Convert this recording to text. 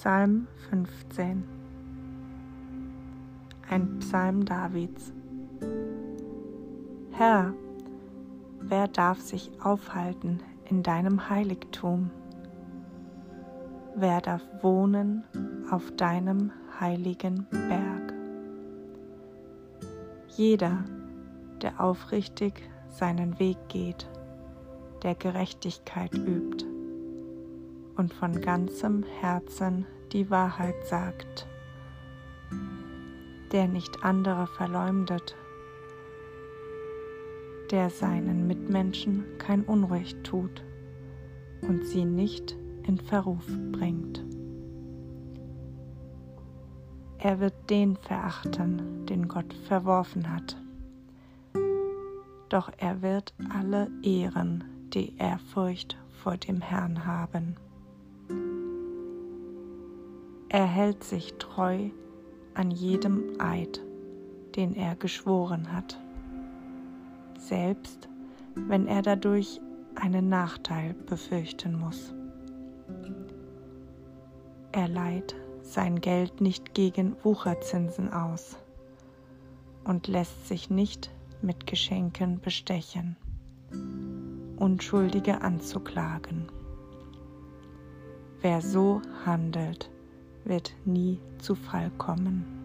Psalm 15 Ein Psalm Davids Herr, wer darf sich aufhalten in deinem Heiligtum? Wer darf wohnen auf deinem heiligen Berg? Jeder, der aufrichtig seinen Weg geht, der Gerechtigkeit übt und von ganzem Herzen die Wahrheit sagt, der nicht andere verleumdet, der seinen Mitmenschen kein Unrecht tut und sie nicht in Verruf bringt. Er wird den verachten, den Gott verworfen hat. Doch er wird alle ehren, die Ehrfurcht vor dem Herrn haben. Er hält sich treu an jedem Eid, den er geschworen hat, selbst wenn er dadurch einen Nachteil befürchten muss. Er leiht sein Geld nicht gegen Wucherzinsen aus und lässt sich nicht mit Geschenken bestechen, Unschuldige anzuklagen. Wer so handelt, wird nie zu Fall kommen.